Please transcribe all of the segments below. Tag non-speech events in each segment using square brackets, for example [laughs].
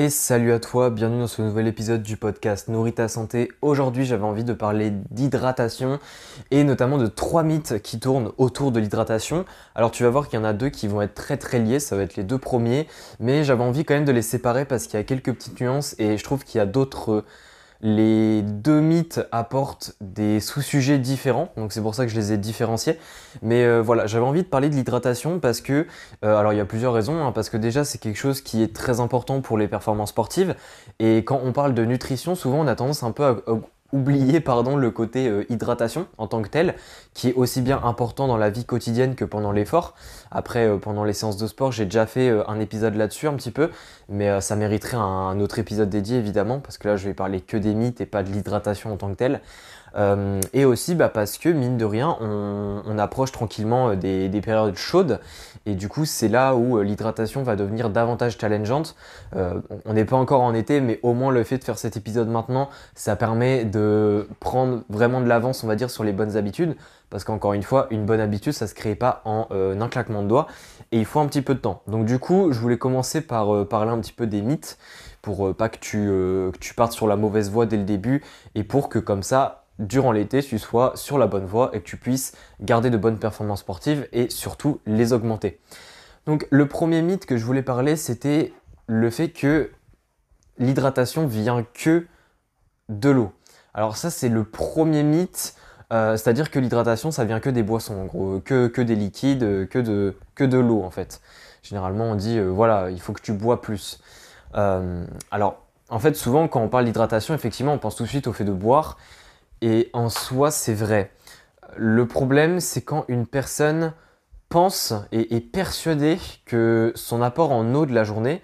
Et salut à toi, bienvenue dans ce nouvel épisode du podcast Nourris ta santé. Aujourd'hui j'avais envie de parler d'hydratation et notamment de trois mythes qui tournent autour de l'hydratation. Alors tu vas voir qu'il y en a deux qui vont être très très liés, ça va être les deux premiers, mais j'avais envie quand même de les séparer parce qu'il y a quelques petites nuances et je trouve qu'il y a d'autres les deux mythes apportent des sous-sujets différents, donc c'est pour ça que je les ai différenciés. Mais euh, voilà, j'avais envie de parler de l'hydratation parce que, euh, alors il y a plusieurs raisons, hein, parce que déjà c'est quelque chose qui est très important pour les performances sportives. Et quand on parle de nutrition, souvent on a tendance un peu à, oublier pardon, le côté euh, hydratation en tant que tel, qui est aussi bien important dans la vie quotidienne que pendant l'effort. Après, euh, pendant les séances de sport, j'ai déjà fait euh, un épisode là-dessus un petit peu, mais ça mériterait un, autre épisode dédié évidemment, parce que là je vais parler que des mythes et pas de l'hydratation en tant que tel. Euh, et aussi bah, parce que, mine de rien, on, approche tranquillement euh, des, périodes chaudes. Et du coup, c'est là où euh, l'hydratation va devenir davantage challengeante. on n'est pas encore en été, mais au moins le fait de faire cet épisode maintenant, ça permet de prendre vraiment de l'avance, on va dire, sur les bonnes habitudes. Parce qu'encore une fois, une bonne habitude, ça se crée pas en un claquement de doigts. Et il faut un petit peu de temps. Donc du coup, je voulais commencer par parler un petit peu des mythes pour pas que tu partes sur la mauvaise voie dès le début et pour que comme ça durant l'été, tu sois sur la bonne voie et que tu puisses garder de bonnes performances sportives et surtout les augmenter. Donc le premier mythe que je voulais parler, c'était le fait que l'hydratation vient que de l'eau. Alors ça c'est le premier mythe, euh, c'est-à-dire que l'hydratation ça vient que des boissons en gros, que, que des liquides, que de, que de l'eau en fait. Généralement on dit euh, voilà il faut que tu bois plus. Euh, alors en fait souvent quand on parle d'hydratation effectivement on pense tout de suite au fait de boire et en soi, c'est vrai. Le problème, c'est quand une personne pense et est persuadée que son apport en eau de la journée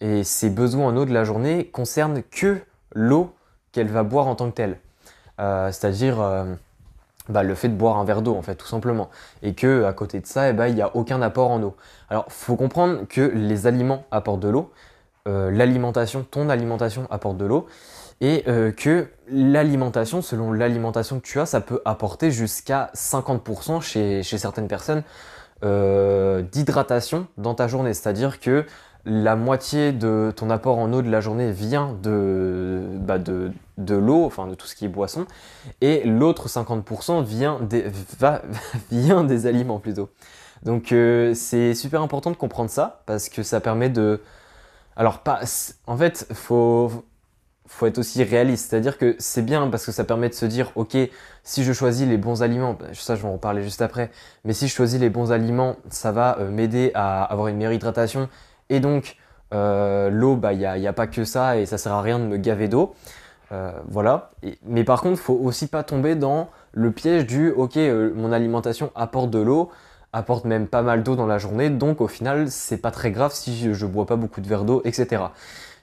et ses besoins en eau de la journée concernent que l'eau qu'elle va boire en tant que telle. Euh, c'est-à-dire euh, bah, le fait de boire un verre d'eau, en fait, tout simplement. Et que à côté de ça, eh ben, il n'y a aucun apport en eau. Alors, faut comprendre que les aliments apportent de l'eau, euh, l'alimentation, ton alimentation apporte de l'eau, et euh, que l'alimentation, selon l'alimentation que tu as, ça peut apporter jusqu'à 50% chez, certaines personnes euh, d'hydratation dans ta journée. C'est-à-dire que la moitié de ton apport en eau de la journée vient de, bah de, l'eau, enfin de tout ce qui est boisson, et l'autre 50% vient des, [laughs] vient des aliments plutôt. Donc euh, c'est super important de comprendre ça, parce que ça permet de... Alors pas... En fait, faut faut être aussi réaliste. C'est-à-dire que c'est bien parce que ça permet de se dire, ok, si je choisis les bons aliments, bah, ça je vais en reparler juste après, mais si je choisis les bons aliments, ça va euh, m'aider à avoir une meilleure hydratation. Et donc, euh, l'eau, bah, il n'y a, pas que ça et ça sert à rien de me gaver d'eau. Euh, voilà. mais par contre, faut aussi pas tomber dans le piège du, ok, mon alimentation apporte de l'eau, apporte même pas mal d'eau dans la journée, donc au final, c'est pas très grave si je, je bois pas beaucoup de verre d'eau, etc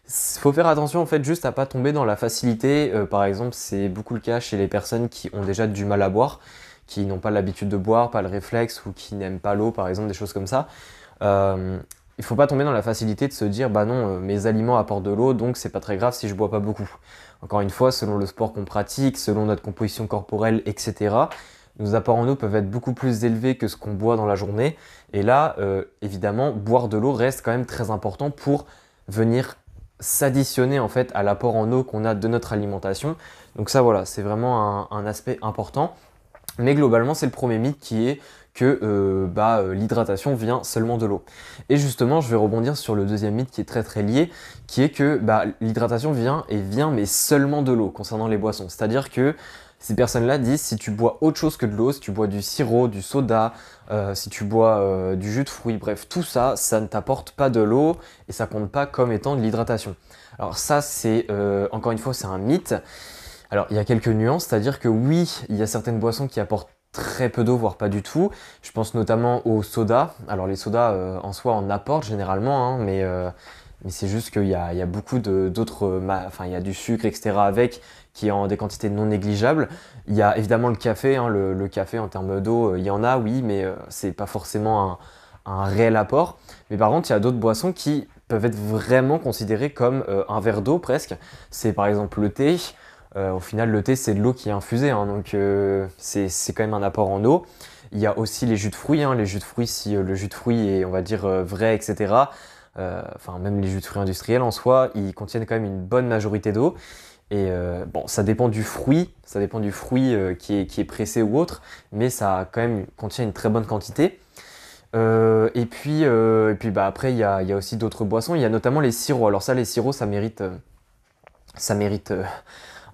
faut faire attention en fait juste à pas tomber dans la facilité. Euh, par exemple, c'est beaucoup le cas chez les personnes qui ont déjà du mal à boire, qui n'ont pas l'habitude de boire, pas le réflexe ou qui n'aiment pas l'eau, par exemple, des choses comme ça. Euh, il faut pas tomber dans la facilité de se dire bah non, euh, mes aliments apportent de l'eau, donc c'est pas très grave si je bois pas beaucoup. Encore une fois, selon le sport qu'on pratique, selon notre composition corporelle, etc. Nos apports en eau peuvent être beaucoup plus élevés que ce qu'on boit dans la journée. Et là, évidemment, boire de l'eau reste quand même très important pour venir s'additionner en fait à l'apport en eau qu'on a de notre alimentation. Donc ça voilà, c'est vraiment un, aspect important. Mais globalement, c'est le premier mythe qui est que euh, bah, euh, l'hydratation vient seulement de l'eau. Et justement, je vais rebondir sur le deuxième mythe qui est très très lié, qui est que bah, l'hydratation vient et vient mais seulement de l'eau concernant les boissons. C'est-à-dire que ces personnes-là disent si tu bois autre chose que de l'eau, si tu bois du sirop, du soda, euh, si tu bois euh, du jus de fruits, bref, tout ça, ça ne t'apporte pas de l'eau et ça compte pas comme étant de l'hydratation. Alors ça, c'est euh, encore une fois, c'est un mythe. Alors il y a quelques nuances, c'est-à-dire que oui, il y a certaines boissons qui apportent très peu d'eau, voire pas du tout. Je pense notamment aux sodas. Alors les sodas en soi en apportent généralement, hein, mais mais c'est juste qu'il y, y a, beaucoup d'autres, enfin il y a du sucre, etc. avec, qui est en des quantités non négligeables. Il y a évidemment le café, hein, le, café en termes d'eau, euh, il y en a, oui, mais euh, c'est pas forcément un, réel apport. Mais par contre, il y a d'autres boissons qui peuvent être vraiment considérées comme euh, un verre d'eau presque. C'est par exemple le thé. au final, le thé, c'est de l'eau qui est infusée, hein, donc c'est quand même un apport en eau. Il y a aussi les jus de fruits. Hein, les jus de fruits, si le jus de fruits est, on va dire, vrai, etc., enfin même les jus de fruits industriels en soi, ils contiennent quand même une bonne majorité d'eau. Et bon, ça dépend du fruit, ça dépend du fruit qui, est, qui, est, pressé ou autre, mais ça quand même contient une très bonne quantité. et puis, et puis bah, après, il y a, y a, aussi d'autres boissons. Il y a notamment les sirops. Alors ça, les sirops, ça mérite, ça mérite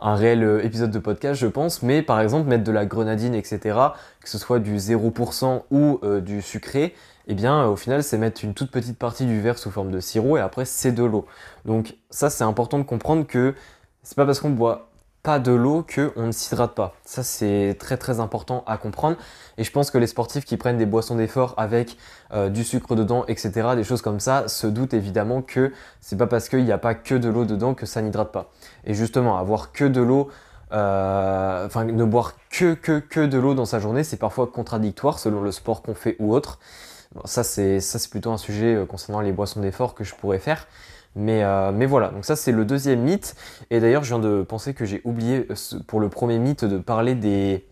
un réel euh, épisode de podcast, je pense. Mais par exemple, mettre de la grenadine, etc., que ce soit du 0% ou euh, du sucré, eh bien, euh, au final, c'est mettre une toute petite partie du verre sous forme de sirop et après, c'est de l'eau. Donc, ça, c'est important de comprendre que c'est pas parce qu'on boit pas de l'eau qu'on ne s'hydrate pas. Ça, c'est très très important à comprendre. Et je pense que les sportifs qui prennent des boissons d'effort avec euh, du sucre dedans, etc., des choses comme ça, se doutent évidemment que c'est pas parce qu'il n'y a pas que de l'eau dedans que ça n'hydrate pas. Et justement, avoir que de l'eau, euh, enfin, ne boire que, que, que de l'eau dans sa journée, c'est parfois contradictoire selon le sport qu'on fait ou autre. ça, c'est plutôt un sujet euh, concernant les boissons d'effort que je pourrais faire. Euh, mais, voilà, donc ça c'est le deuxième mythe. Et d'ailleurs, je viens de penser que j'ai oublié euh, pour le premier mythe de parler des,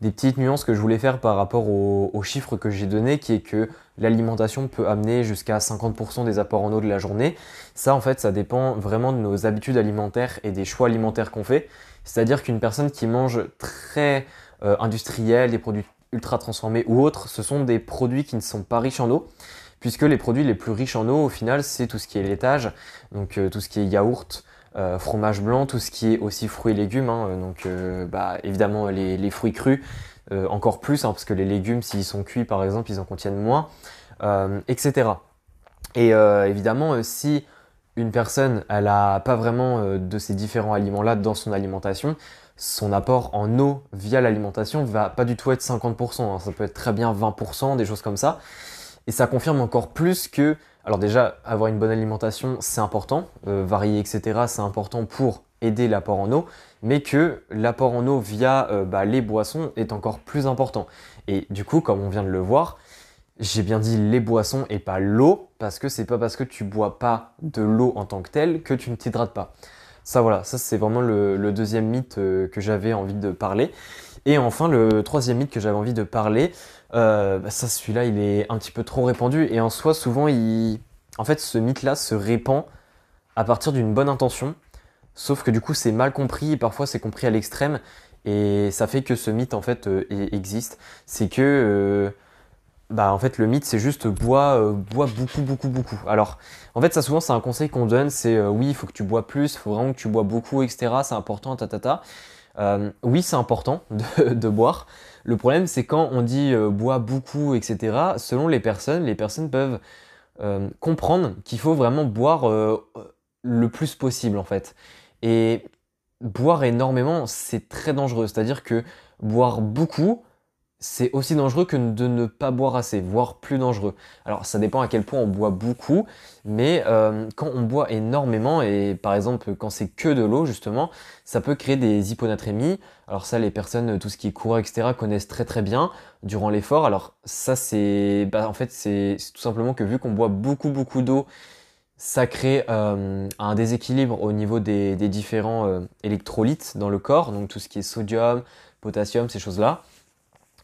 petites nuances que je voulais faire par rapport aux, chiffres que j'ai donnés, qui est que l'alimentation peut amener jusqu'à 50% des apports en eau de la journée. Ça, en fait, ça dépend vraiment de nos habitudes alimentaires et des choix alimentaires qu'on fait. C'est-à-dire qu'une personne qui mange très euh, industriel, des produits ultra transformés ou autres, ce sont des produits qui ne sont pas riches en eau puisque les produits les plus riches en eau, au final, c'est tout ce qui est laitage, donc euh, tout ce qui est yaourt, euh, fromage blanc, tout ce qui est aussi fruits et légumes, hein, donc euh, bah, évidemment les, fruits crus, encore plus, hein, parce que les légumes, s'ils sont cuits par exemple, ils en contiennent moins, etc. Et évidemment, si une personne, elle n'a pas vraiment de ces différents aliments-là dans son alimentation, son apport en eau via l'alimentation va pas du tout être 50%, hein. ça peut être très bien 20%, des choses comme ça. Et ça confirme encore plus que, alors déjà, avoir une bonne alimentation, c'est important, euh, varier, etc., c'est important pour aider l'apport en eau, mais que l'apport en eau via euh, bah, les boissons est encore plus important. Et du coup, comme on vient de le voir, j'ai bien dit les boissons et pas l'eau, parce que c'est pas parce que tu bois pas de l'eau en tant que telle que tu ne t'hydrates pas. Ça voilà, ça c'est vraiment le, deuxième mythe euh, que j'avais envie de parler. Et enfin, le troisième mythe que j'avais envie de parler, euh, bah, ça, celui-là, il est un petit peu trop répandu. Et en soi, souvent, il... en fait, ce mythe-là se répand à partir d'une bonne intention. Sauf que du coup, c'est mal compris et parfois c'est compris à l'extrême. Et ça fait que ce mythe, en fait, euh, existe. C'est que, bah, en fait, le mythe, c'est juste bois, bois beaucoup, beaucoup, beaucoup. Alors, en fait, ça, souvent, c'est un conseil qu'on donne c'est oui, il faut que tu bois plus, il faut vraiment que tu bois beaucoup, etc. C'est important, ta, ta, ta. oui, c'est important [laughs] de boire. Le problème, c'est quand on dit euh, bois beaucoup, etc., selon les personnes, les personnes peuvent euh, comprendre qu'il faut vraiment boire euh, le plus possible, en fait. Et boire énormément, c'est très dangereux. C'est-à-dire que boire beaucoup, c'est aussi dangereux que de ne pas boire assez, voire plus dangereux. Alors ça dépend à quel point on boit beaucoup, mais euh, quand on boit énormément, et par exemple quand c'est que de l'eau justement, ça peut créer des hyponatrémies. Alors ça les personnes, tout ce qui est coureur, etc. connaissent très très bien durant l'effort. Alors ça c'est, bah, en fait c'est tout simplement que vu qu'on boit beaucoup beaucoup d'eau, ça crée euh, un déséquilibre au niveau des, différents euh, électrolytes dans le corps, donc tout ce qui est sodium, potassium, ces choses-là.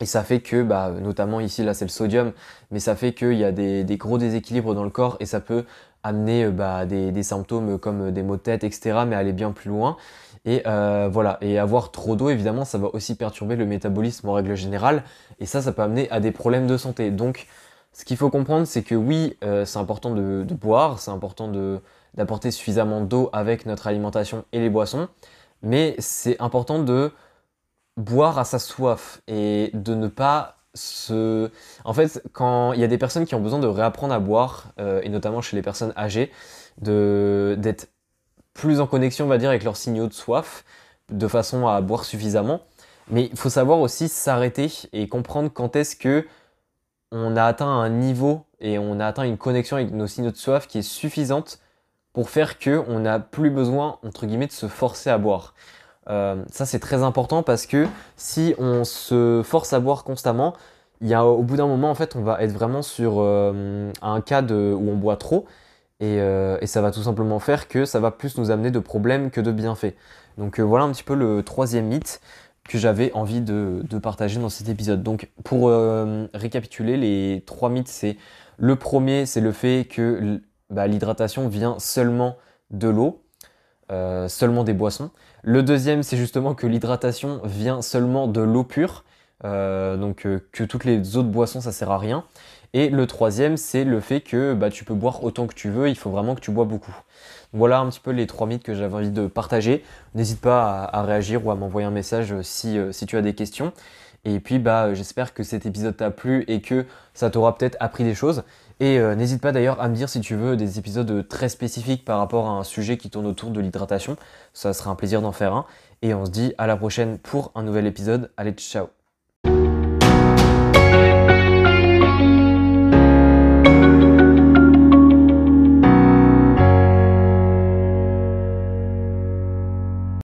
Et ça fait que, bah, notamment ici, là c'est le sodium, mais ça fait qu'il y a des, gros déséquilibres dans le corps et ça peut amener euh, bah, des, symptômes comme des maux de tête, etc., mais aller bien plus loin. Et euh, voilà, et avoir trop d'eau, évidemment, ça va aussi perturber le métabolisme en règle générale, et ça, ça peut amener à des problèmes de santé. Donc, ce qu'il faut comprendre, c'est que oui, euh, c'est important de, de boire, c'est important d'apporter suffisamment d'eau avec notre alimentation et les boissons, mais c'est important de boire à sa soif et de ne pas se... En fait, quand il y a des personnes qui ont besoin de réapprendre à boire, euh, et notamment chez les personnes âgées, d'être plus en connexion, on va dire, avec leurs signaux de soif, de façon à boire suffisamment. Mais il faut savoir aussi s'arrêter et comprendre quand est-ce que on a atteint un niveau et on a atteint une connexion avec nos signaux de soif qui est suffisante pour faire que on n'a plus besoin, entre guillemets, de se forcer à boire. Euh, ça c'est très important parce que si on se force à boire constamment, il y a, au bout d'un moment en fait on va être vraiment sur euh, un cas de, où on boit trop euh, et, ça va tout simplement faire que ça va plus nous amener de problèmes que de bienfaits. Donc voilà un petit peu le troisième mythe que j'avais envie de, partager dans cet épisode. Donc pour récapituler, les trois mythes, c'est le premier, c'est le fait que bah, l'hydratation vient seulement de l'eau, seulement des boissons. Le deuxième, c'est justement que l'hydratation vient seulement de l'eau pure, euh, donc que toutes les autres boissons, ça sert à rien. Et le troisième, c'est le fait que bah, tu peux boire autant que tu veux, il faut vraiment que tu bois beaucoup. Voilà un petit peu les trois mythes que j'avais envie de partager. N'hésite pas à, réagir ou à m'envoyer un message si, si tu as des questions. Et puis bah j'espère que cet épisode t'a plu et que ça t'aura peut-être appris des choses. Et euh, n'hésite pas d'ailleurs à me dire si tu veux des épisodes très spécifiques par rapport à un sujet qui tourne autour de l'hydratation. Ça sera un plaisir d'en faire un. Et on se dit à la prochaine pour un nouvel épisode. Allez, ciao